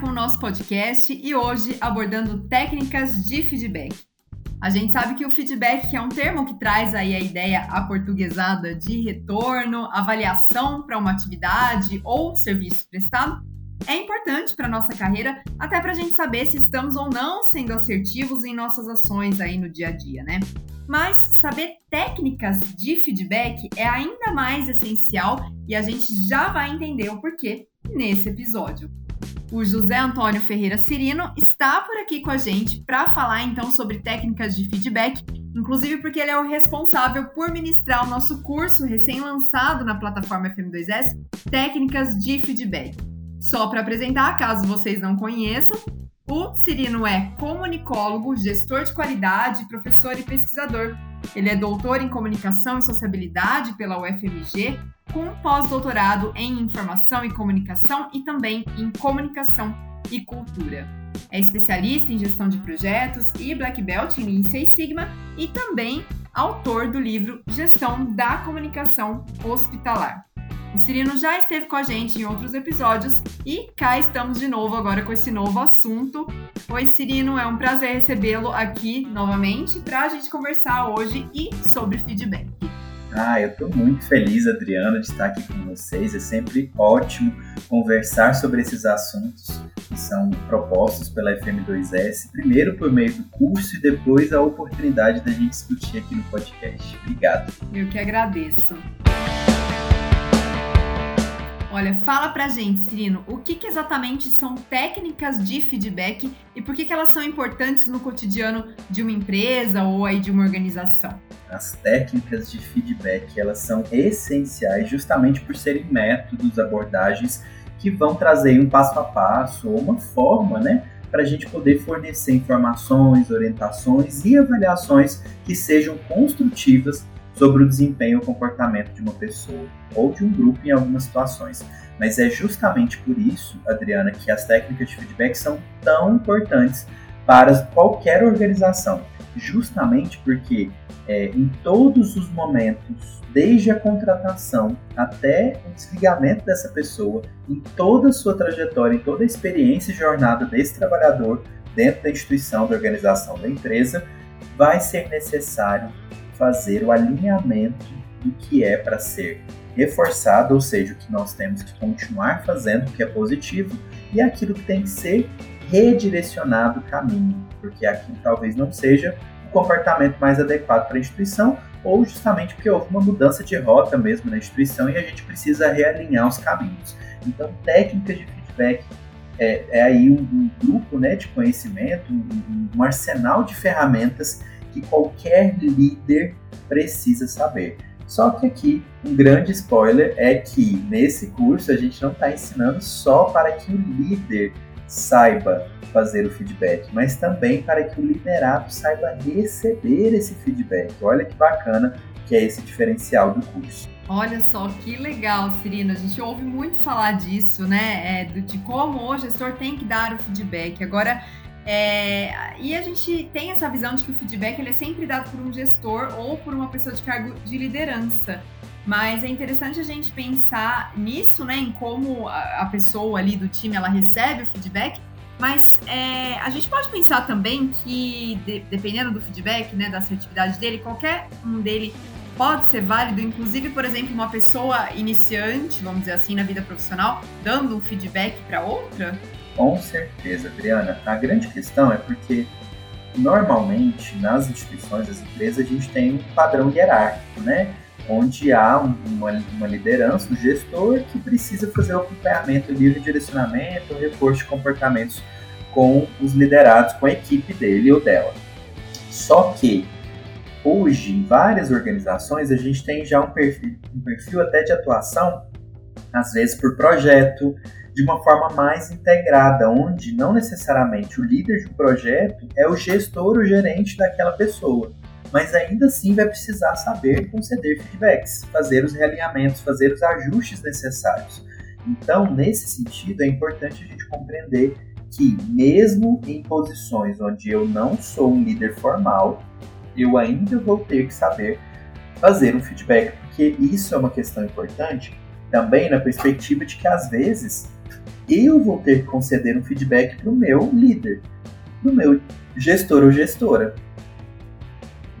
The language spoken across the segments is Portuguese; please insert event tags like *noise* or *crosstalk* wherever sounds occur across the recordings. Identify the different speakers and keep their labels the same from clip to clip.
Speaker 1: com o nosso podcast e hoje abordando técnicas de feedback. A gente sabe que o feedback é um termo que traz aí a ideia aportuguesada de retorno, avaliação para uma atividade ou serviço prestado. É importante para nossa carreira, até para a gente saber se estamos ou não sendo assertivos em nossas ações aí no dia a dia, né? Mas saber técnicas de feedback é ainda mais essencial e a gente já vai entender o porquê nesse episódio. O José Antônio Ferreira Cirino está por aqui com a gente para falar então sobre técnicas de feedback, inclusive porque ele é o responsável por ministrar o nosso curso recém-lançado na plataforma FM2S, Técnicas de Feedback. Só para apresentar, caso vocês não conheçam, o Cirino é comunicólogo, gestor de qualidade, professor e pesquisador. Ele é doutor em comunicação e sociabilidade pela UFMG, com pós-doutorado em informação e comunicação e também em comunicação e cultura. É especialista em gestão de projetos e Black Belt em Lean Six Sigma e também autor do livro Gestão da Comunicação Hospitalar. O Cirino já esteve com a gente em outros episódios e cá estamos de novo agora com esse novo assunto. Oi, Cirino, é um prazer recebê-lo aqui novamente para a gente conversar hoje e sobre feedback.
Speaker 2: Ah, eu estou muito feliz, Adriana, de estar aqui com vocês. É sempre ótimo conversar sobre esses assuntos que são propostos pela FM2S, primeiro por meio do curso e depois a oportunidade da gente discutir aqui no podcast. Obrigado.
Speaker 1: Eu que agradeço. Olha, fala pra gente, Cirino, o que, que, exatamente são técnicas de feedback e por que, que elas são importantes no cotidiano de uma empresa ou aí de uma organização?
Speaker 2: As técnicas de feedback, elas são essenciais justamente por serem métodos, abordagens que vão trazer um passo a passo ou uma forma, né, para a gente poder fornecer informações, orientações e avaliações que sejam construtivas sobre o desempenho ou comportamento de uma pessoa ou de um grupo em algumas situações. Mas é justamente por isso, Adriana, que as técnicas de feedback são tão importantes para qualquer organização. Justamente porque é, em todos os momentos, desde a contratação até o desligamento dessa pessoa, em toda a sua trajetória, em toda a experiência e jornada desse trabalhador dentro da instituição, da organização, da empresa, vai ser necessário fazer o alinhamento do que é para ser reforçado, ou seja, o que nós temos que continuar fazendo, que é positivo, e aquilo que tem que ser redirecionado o caminho, porque aquilo talvez não seja o comportamento mais adequado para a instituição, ou justamente porque houve uma mudança de rota mesmo na instituição e a gente precisa realinhar os caminhos. Então, técnicas de feedback é, é aí um, um, grupo né, de conhecimento, um, um arsenal de ferramentas que qualquer líder precisa saber. Só que aqui, um grande spoiler é que nesse curso a gente não está ensinando só para que o líder saiba fazer o feedback, mas também para que o liderado saiba receber esse feedback. Olha que bacana que é esse diferencial do curso.
Speaker 1: Olha só que legal, Cirina. A gente ouve muito falar disso, né? É, de como o gestor tem que dar o feedback. Agora, é, e a gente tem essa visão de que o feedback ele é sempre dado por um gestor ou por uma pessoa de cargo de liderança. Mas é interessante a gente pensar nisso, né, em como a, pessoa ali do time ela recebe o feedback. Mas é, a gente pode pensar também que, de, dependendo do feedback, né, da assertividade dele, qualquer um dele pode ser válido, inclusive, por exemplo, uma pessoa iniciante, vamos dizer assim, na vida profissional, dando um feedback para outra?
Speaker 2: Com certeza, Adriana. A grande questão é porque normalmente nas instituições, nas empresas, a gente tem um padrão hierárquico, né? Onde há uma, uma liderança, um gestor que precisa fazer o acompanhamento, livre direcionamento, o reforço de comportamentos com os liderados, com a equipe dele ou dela. Só que hoje, em várias organizações, a gente tem já um perfil, um perfil até de atuação, às vezes por projeto, de uma forma mais integrada, onde não necessariamente o líder de um projeto é o gestor ou gerente daquela pessoa, mas ainda assim vai precisar saber conceder feedbacks, fazer os realinhamentos, fazer os ajustes necessários. Então, nesse sentido, é importante a gente compreender que, mesmo em posições onde eu não sou um líder formal, eu ainda vou ter que saber fazer um feedback, porque isso é uma questão importante também na perspectiva de que às vezes eu vou ter que conceder um feedback para o meu líder, para o meu gestor ou gestora.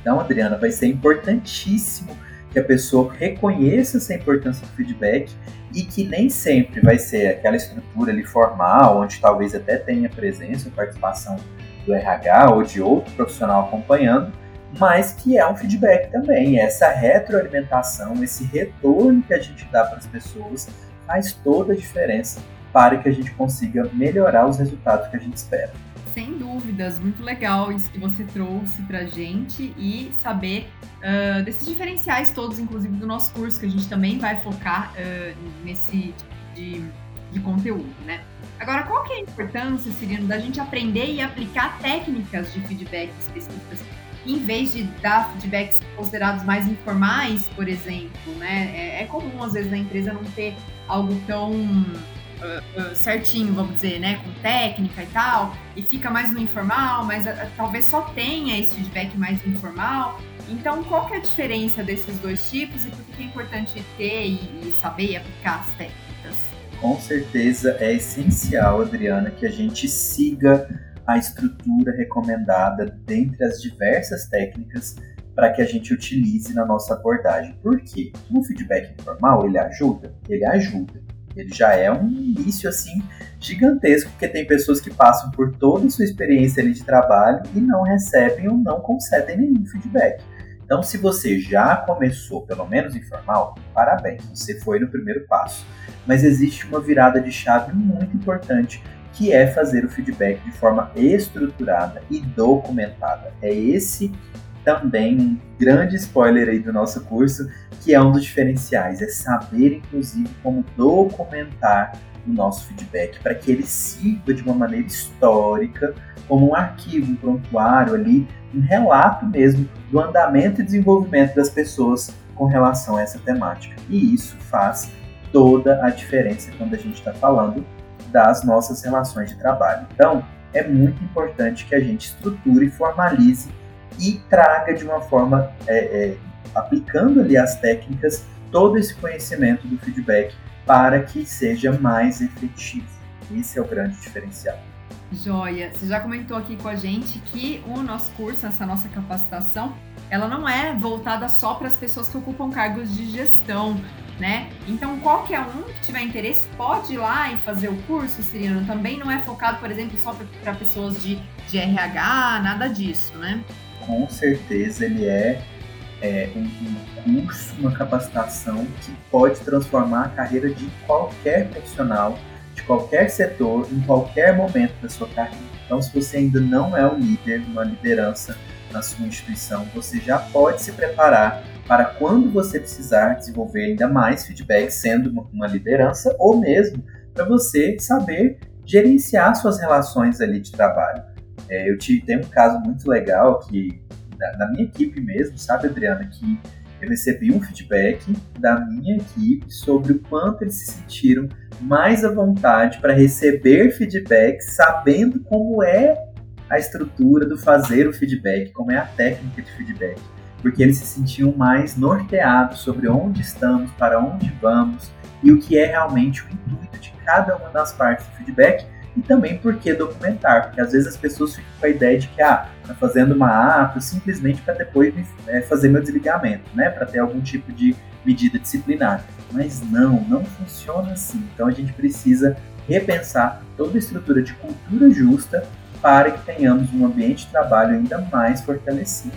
Speaker 2: Então, Adriana, vai ser importantíssimo que a pessoa reconheça essa importância do feedback e que nem sempre vai ser aquela estrutura ali formal, onde talvez até tenha presença ou participação do RH ou de outro profissional acompanhando, mas que é um feedback também. Essa retroalimentação, esse retorno que a gente dá para as pessoas faz toda a diferença para que a gente consiga melhorar os resultados que a gente espera.
Speaker 1: Sem dúvidas, muito legal isso que você trouxe para gente e saber uh, desses diferenciais todos, inclusive do nosso curso, que a gente também vai focar uh, nesse tipo de, de conteúdo, né? Agora, qual que é a importância, Cirino, da gente aprender e aplicar técnicas de feedback específicas em vez de dar feedbacks considerados mais informais, por exemplo, né? É, é comum, às vezes, na empresa não ter algo tão uh, uh, certinho, vamos dizer, né? Com técnica e tal, e fica mais no informal, mas uh, talvez só tenha esse feedback mais informal. Então, qual que é a diferença desses dois tipos e por que é importante ter e, e saber aplicar as técnicas?
Speaker 2: Com certeza é essencial, Adriana, que a gente siga a estrutura recomendada dentre as diversas técnicas para que a gente utilize na nossa abordagem. Por quê? O feedback informal, ele ajuda? Ele ajuda. Ele já é um início assim gigantesco, porque tem pessoas que passam por toda a sua experiência de trabalho e não recebem ou não concedem nenhum feedback. Então, se você já começou, pelo menos informal, parabéns, você foi no primeiro passo. Mas existe uma virada de chave muito importante que é fazer o feedback de forma estruturada e documentada. É esse também um grande spoiler aí do nosso curso, que é um dos diferenciais, é saber inclusive como documentar o nosso feedback para que ele sirva de uma maneira histórica, como um arquivo, um prontuário ali, um relato mesmo do andamento e desenvolvimento das pessoas com relação a essa temática. E isso faz toda a diferença quando a gente está falando das nossas relações de trabalho. Então, é muito importante que a gente estruture, formalize e traga de uma forma, é, é, aplicando ali as técnicas, todo esse conhecimento do feedback para que seja mais efetivo. Esse é o grande diferencial.
Speaker 1: Joia, você já comentou aqui com a gente que o nosso curso, essa nossa capacitação, ela não é voltada só para as pessoas que ocupam cargos de gestão, né? Então, qualquer um que tiver interesse pode ir lá e fazer o curso, Cirino. Também não é focado, por exemplo, só para pessoas de, de RH, nada disso, né?
Speaker 2: Com certeza ele é, é um, um curso, uma capacitação que pode transformar a carreira de qualquer profissional, de qualquer setor, em qualquer momento da sua carreira. Então, se você ainda não é um líder, uma liderança na sua instituição, você já pode se preparar para quando você precisar desenvolver ainda mais feedback, sendo uma liderança, ou mesmo para você saber gerenciar suas relações ali de trabalho. É, eu tive, tem um caso muito legal que, na, minha equipe mesmo, sabe, Adriana, que eu recebi um feedback da minha equipe sobre o quanto eles se sentiram mais à vontade para receber feedback, sabendo como é a estrutura do fazer o feedback, como é a técnica de feedback porque eles se sentiam mais norteados sobre onde estamos, para onde vamos e o que é realmente o intuito de cada uma das partes do feedback e também por que documentar, porque às vezes as pessoas ficam com a ideia de que, ah, tá fazendo uma ata simplesmente para depois é, fazer meu desligamento, né, para ter algum tipo de medida disciplinar. Mas não, não funciona assim. Então a gente precisa repensar toda a estrutura de cultura justa para que tenhamos um ambiente de trabalho ainda mais fortalecido.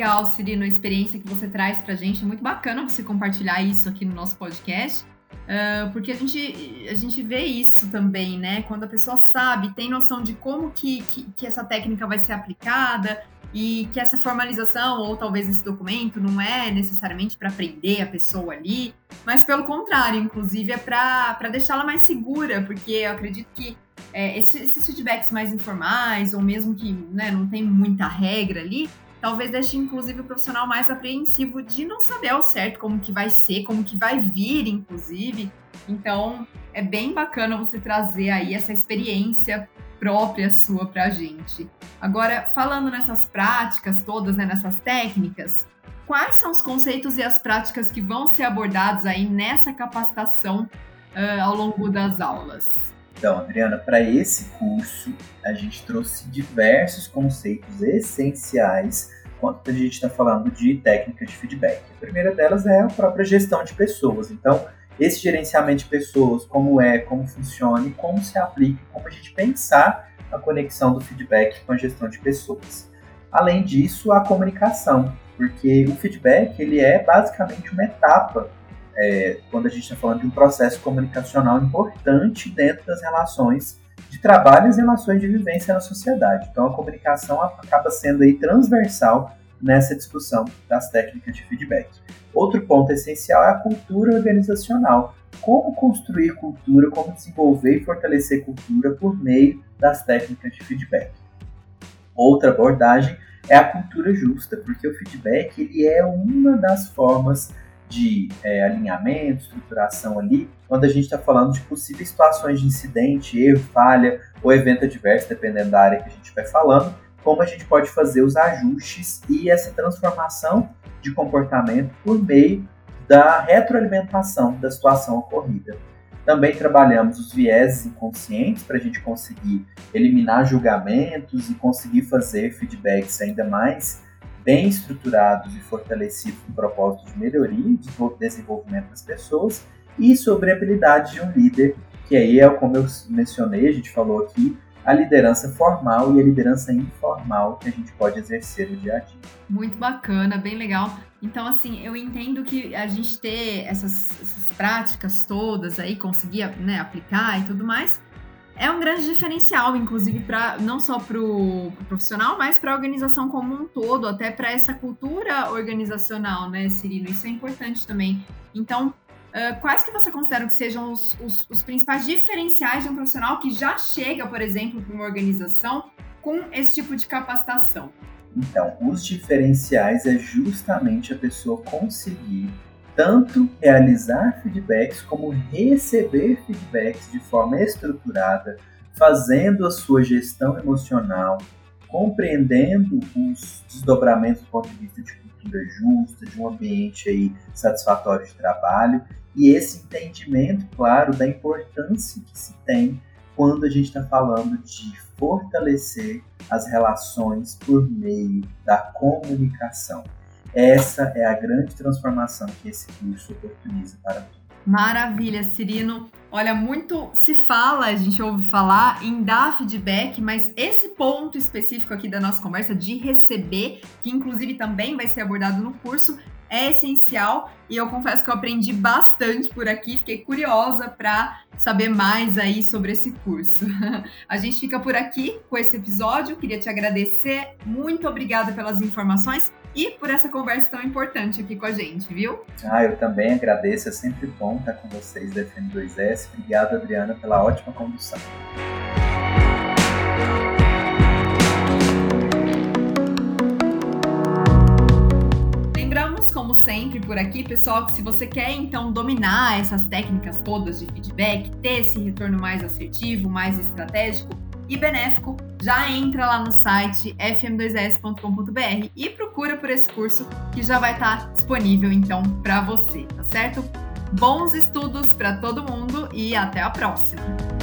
Speaker 1: legal, Cirino, a experiência que você traz pra gente. É muito bacana você compartilhar isso aqui no nosso podcast. Uh, porque a gente, a gente vê isso também, né? Quando a pessoa sabe, tem noção de como que, que, que essa técnica vai ser aplicada e que essa formalização ou talvez esse documento não é necessariamente para prender a pessoa ali, mas pelo contrário, inclusive é para deixá-la mais segura, porque eu acredito que é, esses, esses feedbacks mais informais, ou mesmo que né, não tem muita regra ali, talvez deixe inclusive o profissional mais apreensivo de não saber ao certo como que vai ser, como que vai vir, inclusive. Então, é bem bacana você trazer aí essa experiência própria sua para a gente. Agora, falando nessas práticas todas, né, nessas técnicas, quais são os conceitos e as práticas que vão ser abordados aí nessa capacitação uh, ao longo das aulas?
Speaker 2: Então, Adriana, para esse curso, a gente trouxe diversos conceitos essenciais quando a gente está falando de técnicas de feedback. A primeira delas é a própria gestão de pessoas. Então, esse gerenciamento de pessoas, como é, como funciona e como se aplica, como a gente pensar a conexão do feedback com a gestão de pessoas. Além disso, a comunicação, porque o feedback ele é basicamente uma etapa é, quando a gente está falando de um processo comunicacional importante dentro das relações de trabalho e relações de vivência na sociedade. Então, a comunicação acaba sendo aí transversal nessa discussão das técnicas de feedback. Outro ponto essencial é a cultura organizacional. Como construir cultura, como desenvolver e fortalecer cultura por meio das técnicas de feedback. Outra abordagem é a cultura justa, porque o feedback ele é uma das formas de é, alinhamento, estruturação ali, quando a gente está falando de possíveis situações de incidente, erro, falha ou evento adverso, dependendo da área que a gente vai falando, como a gente pode fazer os ajustes e essa transformação de comportamento por meio da retroalimentação da situação ocorrida. Também trabalhamos os vieses inconscientes para a gente conseguir eliminar julgamentos e conseguir fazer feedbacks ainda mais bem estruturados e fortalecidos no propósito de melhoria e de desenvolvimento das pessoas, e sobre a habilidade de um líder, que aí é como eu mencionei, a gente falou aqui, a liderança formal e a liderança informal que a gente pode exercer no dia a dia.
Speaker 1: Muito bacana, bem legal. Então, assim, eu entendo que a gente ter essas, essas práticas todas aí, conseguir né, aplicar e tudo mais, é um grande diferencial, inclusive, para não só para o pro profissional, mas para a organização como um todo, até para essa cultura organizacional, né, Cirilo? Isso é importante também. Então, uh, quais que você considera que sejam os, os, os principais diferenciais de um profissional que já chega, por exemplo, para uma organização com esse tipo de capacitação?
Speaker 2: Então, os diferenciais é justamente a pessoa conseguir tanto realizar feedbacks como receber feedbacks de forma estruturada, fazendo a sua gestão emocional, compreendendo os desdobramentos do ponto de vista de cultura justa, de um ambiente aí satisfatório de trabalho e esse entendimento, claro, da importância que se tem quando a gente está falando de fortalecer as relações por meio da comunicação. Essa é a grande transformação que esse curso oportuniza para todos.
Speaker 1: Maravilha, Cirino. Olha, muito se fala, a gente ouve falar em dar feedback, mas esse ponto específico aqui da nossa conversa de receber, que inclusive também vai ser abordado no curso, é essencial e eu confesso que eu aprendi bastante por aqui, fiquei curiosa para saber mais aí sobre esse curso. *laughs* A gente fica por aqui com esse episódio, queria te agradecer, muito obrigada pelas informações e por essa conversa tão importante aqui com a gente, viu?
Speaker 2: Ah, eu também agradeço, é sempre bom estar com vocês da FM2S. Obrigado, Adriana, pela ótima condução.
Speaker 1: Lembramos, como sempre, por aqui, pessoal, que se você quer então dominar essas técnicas todas de feedback, ter esse retorno mais assertivo, mais estratégico, e benéfico, já entra lá no site fm2s.com.br e procura por esse curso que já vai estar tá disponível então para você, tá certo? Bons estudos para todo mundo e até a próxima!